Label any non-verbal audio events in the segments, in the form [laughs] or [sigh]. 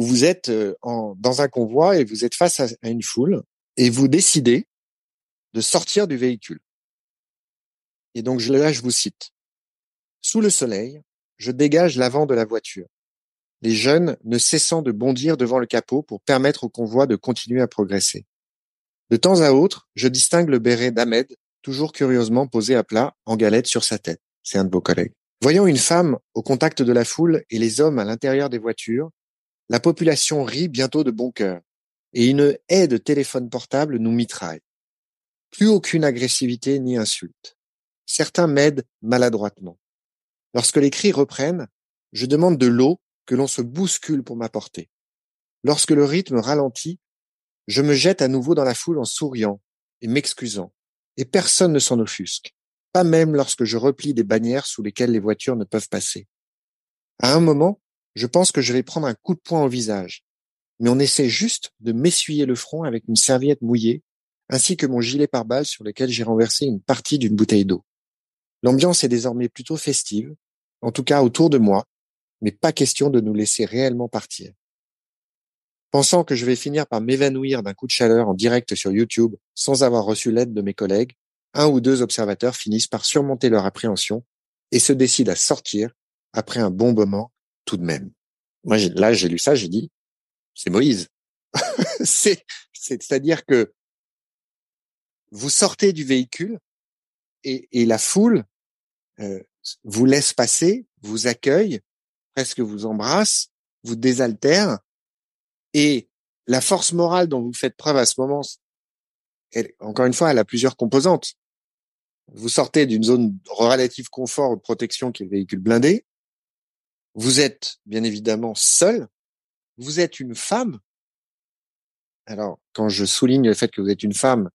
où vous êtes euh, dans un convoi et vous êtes face à, une foule et vous décidez de sortir du véhicule. Et donc là, je vous cite. Sous le soleil, je dégage l'avant de la voiture, les jeunes ne cessant de bondir devant le capot pour permettre au convoi de continuer à progresser. De temps à autre, je distingue le béret d'Ahmed, toujours curieusement posé à plat, en galette sur sa tête. C'est un de vos collègues. Voyant une femme au contact de la foule et les hommes à l'intérieur des voitures, la population rit bientôt de bon cœur, et une haie de téléphone portable nous mitraille. Plus aucune agressivité ni insulte. Certains m'aident maladroitement. Lorsque les cris reprennent, je demande de l'eau que l'on se bouscule pour m'apporter. Lorsque le rythme ralentit, je me jette à nouveau dans la foule en souriant et m'excusant, et personne ne s'en offusque pas même lorsque je replie des bannières sous lesquelles les voitures ne peuvent passer. À un moment, je pense que je vais prendre un coup de poing au visage, mais on essaie juste de m'essuyer le front avec une serviette mouillée, ainsi que mon gilet pare-balles sur lequel j'ai renversé une partie d'une bouteille d'eau. L'ambiance est désormais plutôt festive, en tout cas autour de moi, mais pas question de nous laisser réellement partir. Pensant que je vais finir par m'évanouir d'un coup de chaleur en direct sur YouTube sans avoir reçu l'aide de mes collègues, un ou deux observateurs finissent par surmonter leur appréhension et se décident à sortir après un bon moment tout de même. Moi, là, j'ai lu ça, j'ai dit, c'est Moïse. [laughs] c'est, c'est-à-dire que vous sortez du véhicule et, et la foule euh, vous laisse passer, vous accueille, presque vous embrasse, vous désaltère, et la force morale dont vous faites preuve à ce moment, encore une fois, elle a plusieurs composantes vous sortez d'une zone relative confort ou protection qui est le véhicule blindé. Vous êtes bien évidemment seul. Vous êtes une femme. Alors, quand je souligne le fait que vous êtes une femme,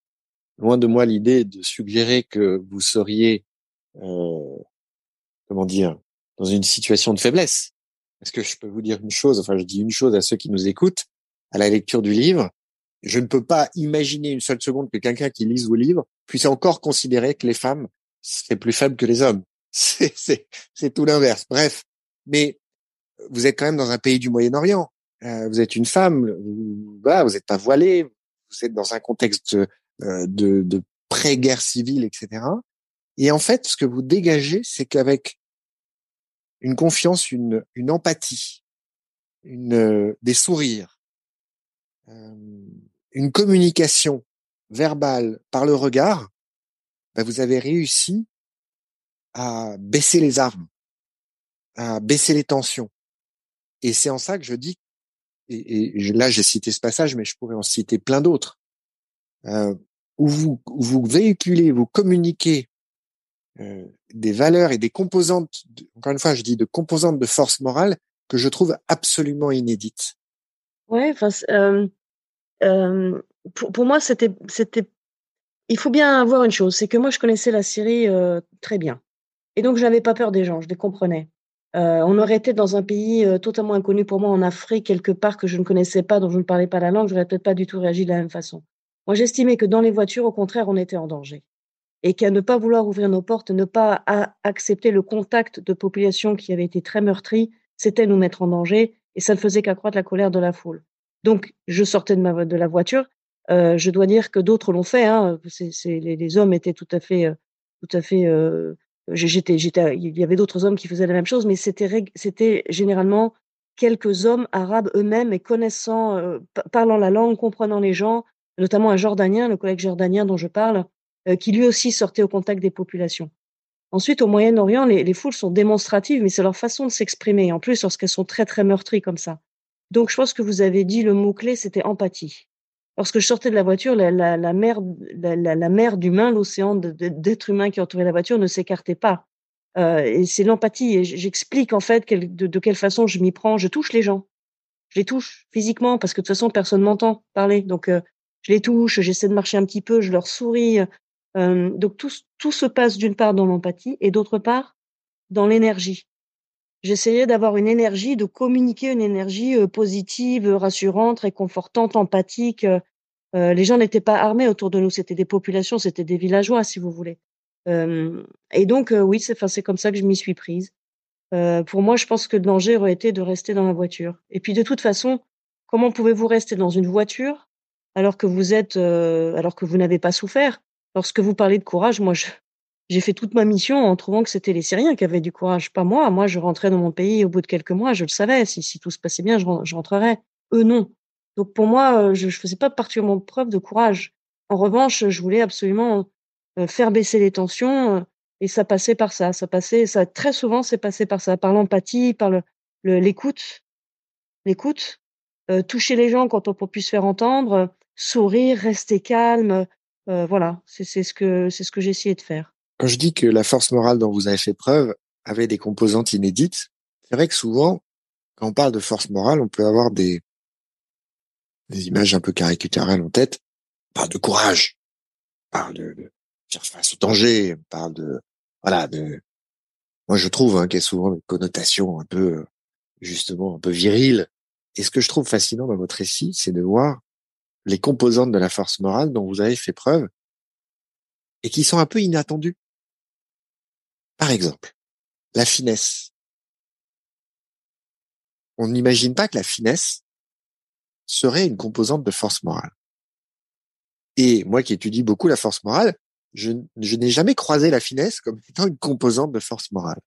loin de moi l'idée de suggérer que vous seriez, euh, comment dire, dans une situation de faiblesse. Est-ce que je peux vous dire une chose, enfin je dis une chose à ceux qui nous écoutent, à la lecture du livre, je ne peux pas imaginer une seule seconde que quelqu'un qui lise vos livres puisse encore considérer que les femmes seraient plus faibles que les hommes. [laughs] C'est tout l'inverse. Bref, mais vous êtes quand même dans un pays du Moyen-Orient. Euh, vous êtes une femme, vous, vous n'êtes pas voilée, vous êtes dans un contexte euh, de, de pré-guerre civile, etc. Et en fait, ce que vous dégagez, c'est qu'avec une confiance, une, empathie, une, euh, des sourires, une communication verbale par le regard, ben vous avez réussi à baisser les armes, à baisser les tensions. Et c'est en ça que je dis, et, et là j'ai cité ce passage, mais je pourrais en citer plein d'autres, euh, où vous, vous véhiculez, vous communiquez euh, des valeurs et des composantes, encore une fois je dis de composantes de force morale que je trouve absolument inédites. Ouais, enfin, euh, pour, pour, moi, c'était, c'était. Il faut bien avoir une chose, c'est que moi, je connaissais la Syrie euh, très bien, et donc je n'avais pas peur des gens, je les comprenais. Euh, on aurait été dans un pays euh, totalement inconnu pour moi, en Afrique, quelque part que je ne connaissais pas, dont je ne parlais pas la langue, j'aurais peut-être pas du tout réagi de la même façon. Moi, j'estimais que dans les voitures, au contraire, on était en danger. Et qu'à ne pas vouloir ouvrir nos portes, ne pas accepter le contact de populations qui avaient été très meurtries, c'était nous mettre en danger, et ça ne faisait qu'accroître la colère de la foule. Donc, je sortais de, ma, la voiture. Euh, je dois dire que d'autres l'ont fait. Hein. Les, hommes étaient tout à fait, tout à fait. J'étais, j'étais, il y avait d'autres hommes qui faisaient la même chose, mais c'était, c'était généralement quelques hommes arabes eux-mêmes et connaissant, euh, parlant la langue, comprenant les gens, notamment un Jordanien, le collègue jordanien dont je parle, euh, qui lui aussi sortait au contact des populations. Ensuite, au Moyen-Orient, les, les, foules sont démonstratives, mais c'est leur façon de s'exprimer. En plus, lorsqu'elles sont très très meurtries comme ça. Donc, je pense que vous avez dit le mot-clé, c'était empathie. Lorsque je sortais de la voiture, la, la, la mer, la, la mer d'humains, l'océan d'êtres humains qui entouraient la voiture ne s'écartait pas. Euh, et c'est l'empathie. Et j'explique en fait de, de, quelle façon je m'y prends. Je touche les gens. Je les touche physiquement parce que de toute façon personne m'entend parler. Donc euh, je les touche, j'essaie de marcher un petit peu, je leur souris. Euh, donc tout, tout se passe d'une part dans l'empathie et d'autre part dans l'énergie j'essayais d'avoir une énergie, de communiquer une énergie euh, positive, rassurante, réconfortante, empathique. Euh, euh, les gens n'étaient pas armés autour de nous, c'était des populations, c'était des villageois, si vous voulez. et donc, oui, c'est comme ça que je m'y suis prise. pour moi, je pense que le danger aurait été de rester dans la voiture. Et puis, de toute façon, Comment pouvez-vous rester dans une voiture alors que vous êtes, euh, alors que vous n'avez pas souffert? Lorsque vous parlez de courage, moi, j'ai fait toute ma mission en trouvant que c'était les Syriens qui avaient du courage, pas moi. Moi, je rentrais dans mon pays au bout de quelques mois, je le savais. Si, si tout se passait bien, je, rentrerais. Eux, non. Donc pour moi, euh, je ne faisais pas particulièrement preuve de courage. En revanche, je voulais absolument euh, faire baisser les tensions et ça passait par ça. Ça passait, ça très souvent, c'est passé par ça, par l'empathie, par le l'écoute, l'écoute, euh, toucher les gens quand on peut se faire entendre, sourire, rester calme, euh, voilà, c'est ce que c'est ce que j'ai de faire. Quand je dis que la force morale dont vous avez fait preuve avait des composantes inédites, c'est vrai que souvent, quand on parle de force morale, on peut avoir des des images un peu caricaturales en tête. On parle de courage, on parle de, faire face au danger, on parle de voilà de moi je trouve hein, qu'il y a souvent une connotation un peu justement un peu virile. Et ce que je trouve fascinant dans votre récit, c'est de voir les composantes de la force morale dont vous avez fait preuve et qui sont un peu inattendues. Par exemple, la finesse. On n'imagine pas que la finesse serait une composante de force morale. Et moi qui étudie beaucoup la force morale, je, n'ai jamais croisé la finesse comme [laughs] étant une composante de force morale.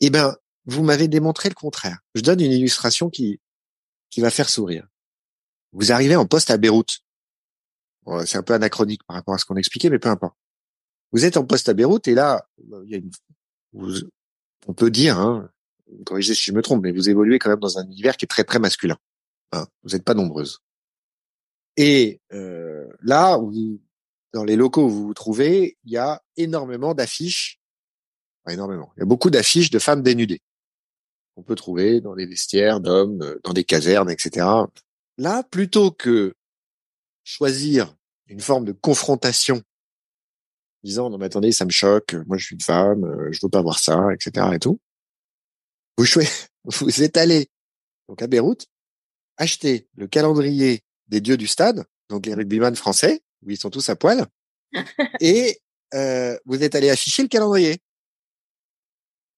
Eh ben, vous m'avez démontré le contraire. Je donne une illustration qui, qui va faire sourire. Vous arrivez en poste à Beyrouth. c'est un peu anachronique par rapport à ce qu'on expliquait, mais peu importe. Vous êtes en poste à Beyrouth et là, il y a une, on peut dire, hein, corrigez si je me trompe, mais vous évoluez quand même dans un univers qui est très très masculin. Hein, vous n'êtes pas nombreuses. Et euh, là, dans les locaux où vous vous trouvez, il y a énormément d'affiches, énormément. Il y a beaucoup d'affiches de femmes dénudées qu'on peut trouver dans les vestiaires d'hommes, euh, dans des casernes, etc. Là, plutôt que choisir une forme de confrontation, disant non mais attendez, ça me choque, moi je suis une femme, euh, je veux pas voir ça, etc. et tout, vous [laughs] vous êtes allé donc à Beyrouth acheter le calendrier des dieux du stade, donc les rugbyman français, où ils sont tous à poil, [laughs] et euh, vous êtes allé afficher le calendrier.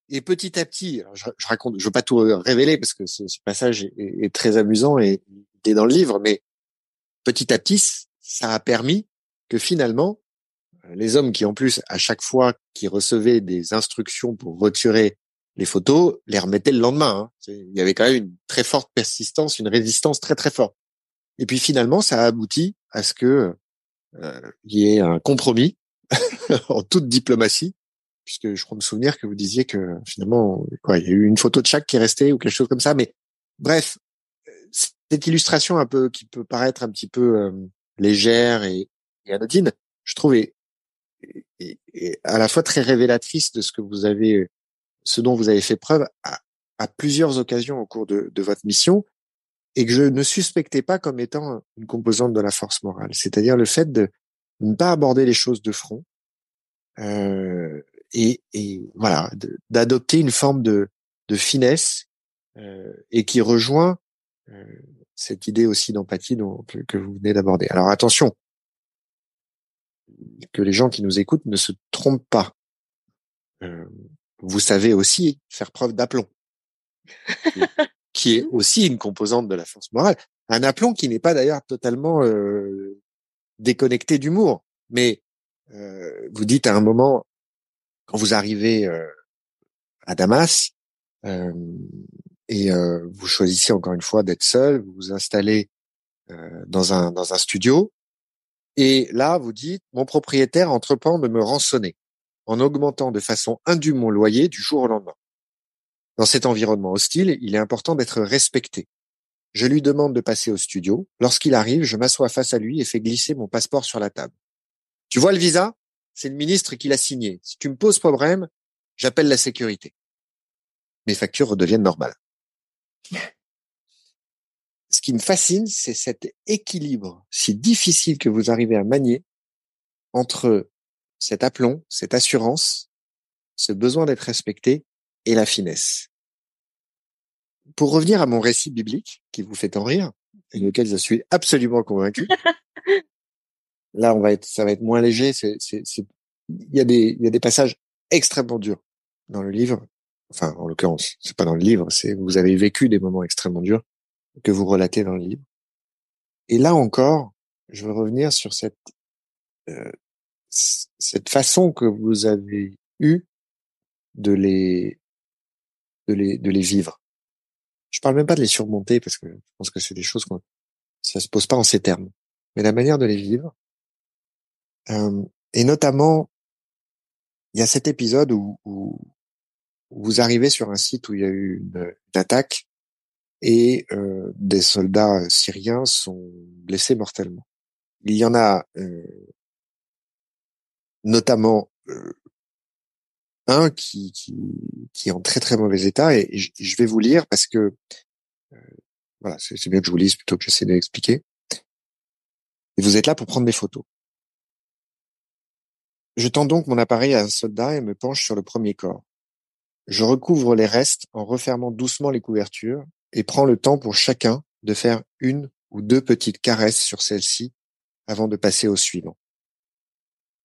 Et petit à petit, je, je, raconte, je veux pas tout révéler parce que ce, ce passage est, est, très amusant et il est dans le livre, mais petit à petit, ça a permis que finalement, les hommes qui en plus, à chaque fois qu'ils recevaient des instructions pour retirer les photos, les remettaient le lendemain. Hein. Il y avait quand même une très forte persistance, une résistance très très forte. Et puis finalement, ça a abouti à ce que euh, il y ait un compromis [laughs] en toute diplomatie puisque je crois me souvenir que vous disiez que finalement, quoi, il y a eu une photo de chaque qui est restée ou quelque chose comme ça. Mais bref, cette illustration un peu qui peut paraître un petit peu euh, légère et, et, anodine, je est, à la fois très révélatrice de ce que vous avez, ce dont vous avez fait preuve à, plusieurs occasions au cours de, votre mission, et que je ne suspectais pas comme étant une composante de la force morale, c'est-à-dire le fait de ne pas aborder les choses de front, euh, et, et voilà, d'adopter une forme de, finesse euh, et qui rejoint euh, cette idée aussi d'empathie que, vous venez d'aborder. Alors attention, que les gens qui nous écoutent ne se trompent pas. Euh, vous savez aussi faire preuve d'aplomb, [laughs] qui est aussi une composante de la force morale. Un aplomb qui n'est pas d'ailleurs totalement euh, déconnecté d'humour, mais euh, vous dites à un moment, quand vous arrivez euh, à Damas euh, et euh, vous choisissez encore une fois d'être seul, vous vous installez dans un dans un studio et là vous dites mon propriétaire entreprend de me rançonner en augmentant de façon indue mon loyer du jour au lendemain. Dans cet environnement hostile, il est important d'être respecté. Je lui demande de passer au studio. Lorsqu'il arrive, je m'assois face à lui et fais glisser mon passeport sur la table. Tu vois le visa? C'est le ministre qui l'a signé. Si tu me poses problème, j'appelle la sécurité. Mes factures redeviennent normales. Ce qui me fascine, c'est cet équilibre si difficile que vous arrivez à manier entre cet aplomb, cette assurance, ce besoin d'être respecté et la finesse. Pour revenir à mon récit biblique, qui vous fait en rire, et lequel je suis absolument convaincu, [laughs] Là, on va être, ça va être moins léger. C'est, il y a des, il y a des passages extrêmement durs dans le livre. Enfin, en l'occurrence, c'est pas dans le livre. C'est, vous avez vécu des moments extrêmement durs. Que vous relatez dans le livre. Et là encore, je veux revenir sur cette euh, cette façon que vous avez eue de les de les de les vivre. Je parle même pas de les surmonter parce que je pense que c'est des choses qu'on ça se pose pas en ces termes, mais la manière de les vivre. Euh, et notamment, il y a cet épisode où, où, vous arrivez sur un site où il y a eu une, attaque et euh, des soldats syriens sont blessés mortellement. Il y en a euh, notamment euh, un qui, qui, qui, est en très très mauvais état et, je, vais vous lire parce que voilà, c'est bien que je vous lise plutôt que j'essaie d'expliquer. Et vous êtes là pour prendre des photos. Je tends donc mon appareil à un soldat et me penche sur le premier corps. Je recouvre les restes en refermant doucement les couvertures et prends le temps pour chacun de faire une ou deux petites caresses sur celle-ci avant de passer au suivant.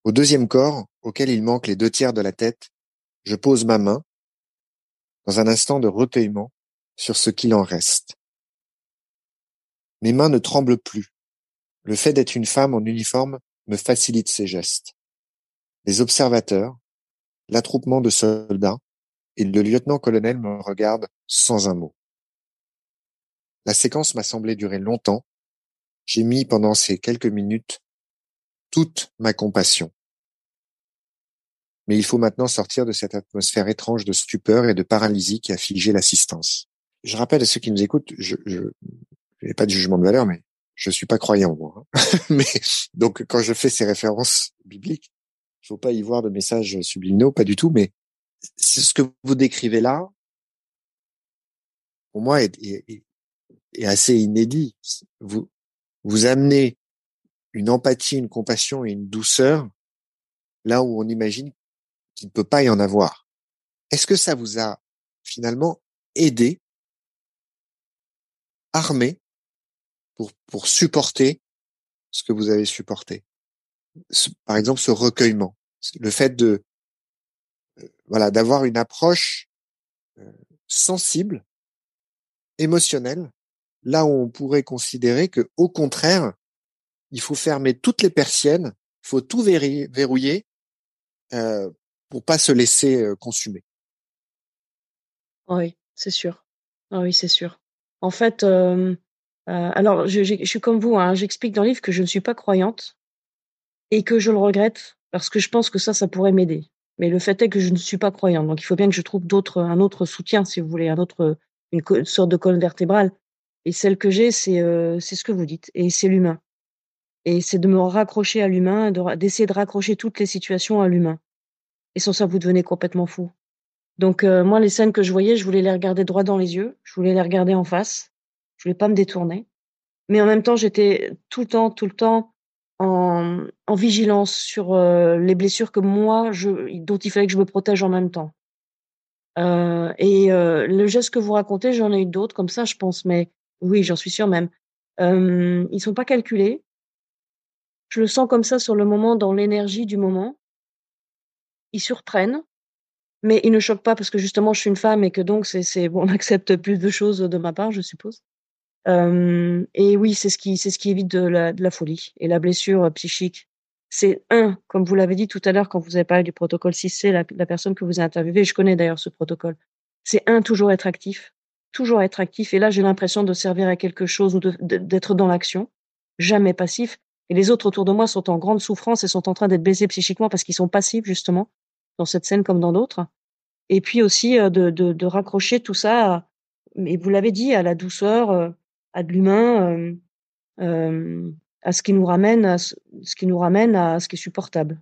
Au deuxième corps, auquel il manque les deux tiers de la tête, je pose ma main, dans un instant de recueillement, sur ce qu'il en reste. Mes mains ne tremblent plus. Le fait d'être une femme en uniforme me facilite ces gestes. Les observateurs, l'attroupement de soldats et le lieutenant-colonel me regardent sans un mot. La séquence m'a semblé durer longtemps. J'ai mis pendant ces quelques minutes toute ma compassion. Mais il faut maintenant sortir de cette atmosphère étrange de stupeur et de paralysie qui a figé l'assistance. Je rappelle à ceux qui nous écoutent, je, n'ai pas de jugement de valeur, mais je suis pas croyant moi. Hein. [laughs] mais donc quand je fais ces références bibliques, il faut pas y voir de messages subliminaux, pas du tout. Mais ce que vous décrivez là, pour moi, est assez inédit. Vous vous amenez une empathie, une compassion et une douceur là où on imagine qu'il ne peut pas y en avoir. Est-ce que ça vous a finalement aidé, armé pour, pour supporter ce que vous avez supporté? Par exemple, ce recueillement, le fait de, euh, voilà, d'avoir une approche euh, sensible, émotionnelle, là on pourrait considérer que, au contraire, il faut fermer toutes les persiennes, il faut tout verrouiller euh, pour pas se laisser euh, consumer. Oui, c'est sûr. Ah oui, c'est sûr. En fait, euh, alors je, suis comme vous, hein, j'explique dans le livre que je ne suis pas croyante et que je le regrette parce que je pense que ça, ça pourrait m'aider. Mais le fait est que je ne suis pas croyante, donc il faut bien que je trouve d'autres, un autre soutien, si vous voulez, un autre, une, sorte de colonne vertébrale. Et celle que j'ai, c'est c'est ce que vous dites, et c'est l'humain. Et c'est de me raccrocher à l'humain, d'essayer de raccrocher toutes les situations à l'humain. Et sans ça, vous devenez complètement fou. Donc euh, moi, les scènes que je voyais, je voulais les regarder droit dans les yeux, je voulais les regarder en face, je voulais pas me détourner. Mais en même temps, j'étais tout le temps, tout le temps en, en vigilance sur euh, les blessures que moi, je, dont il fallait que je me protège en même temps. Euh, et euh, le geste que vous racontez, j'en ai eu d'autres comme ça, je pense, mais oui, j'en suis sûre même. Euh, ils sont pas calculés. Je le sens comme ça sur le moment, dans l'énergie du moment. Ils surprennent, mais ils ne choquent pas parce que justement je suis une femme et que donc c'est c'est bon, [laughs] on accepte plus de choses de ma part, je suppose. Et oui, c'est ce qui c'est ce qui évite de la folie et la blessure, euh, psychique. C'est un, comme vous l'avez dit tout à l'heure quand vous avez parlé du protocole 6C, la la personne que vous avez interviewée, je connais d'ailleurs ce protocole. C'est un, toujours être actif, toujours être actif et là j'ai l'impression de servir à quelque chose ou d'être dans l'action, jamais passif et les autres autour de moi sont en grande souffrance et sont en train d'être baisés psychiquement parce qu'ils sont passifs justement dans cette scène comme dans d'autres. Et puis aussi euh, de, raccrocher tout ça, et vous l'avez dit, à la douceur, euh, à de l'humain, euh, à ce qui nous ramène, à ce, qui nous ramène à ce qui est supportable.